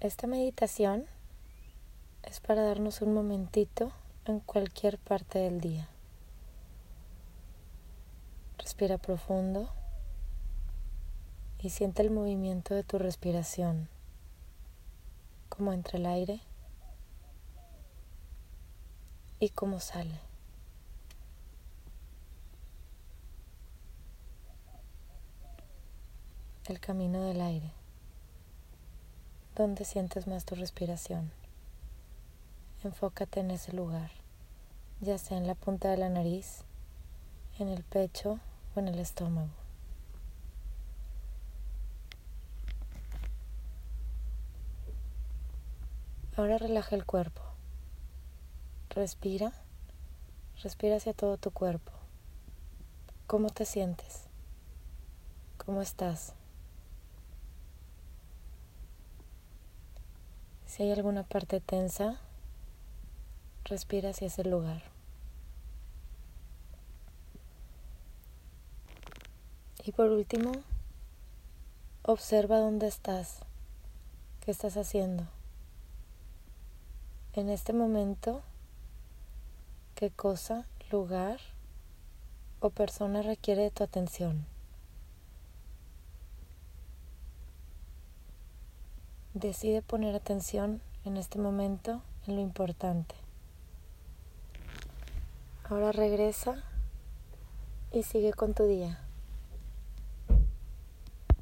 Esta meditación es para darnos un momentito en cualquier parte del día. Respira profundo y siente el movimiento de tu respiración, como entra el aire y cómo sale. El camino del aire. ¿Dónde sientes más tu respiración? Enfócate en ese lugar, ya sea en la punta de la nariz, en el pecho o en el estómago. Ahora relaja el cuerpo. Respira. Respira hacia todo tu cuerpo. ¿Cómo te sientes? ¿Cómo estás? Si hay alguna parte tensa, respira hacia ese lugar. Y por último, observa dónde estás, qué estás haciendo. En este momento, qué cosa, lugar o persona requiere de tu atención. Decide poner atención en este momento en lo importante. Ahora regresa y sigue con tu día.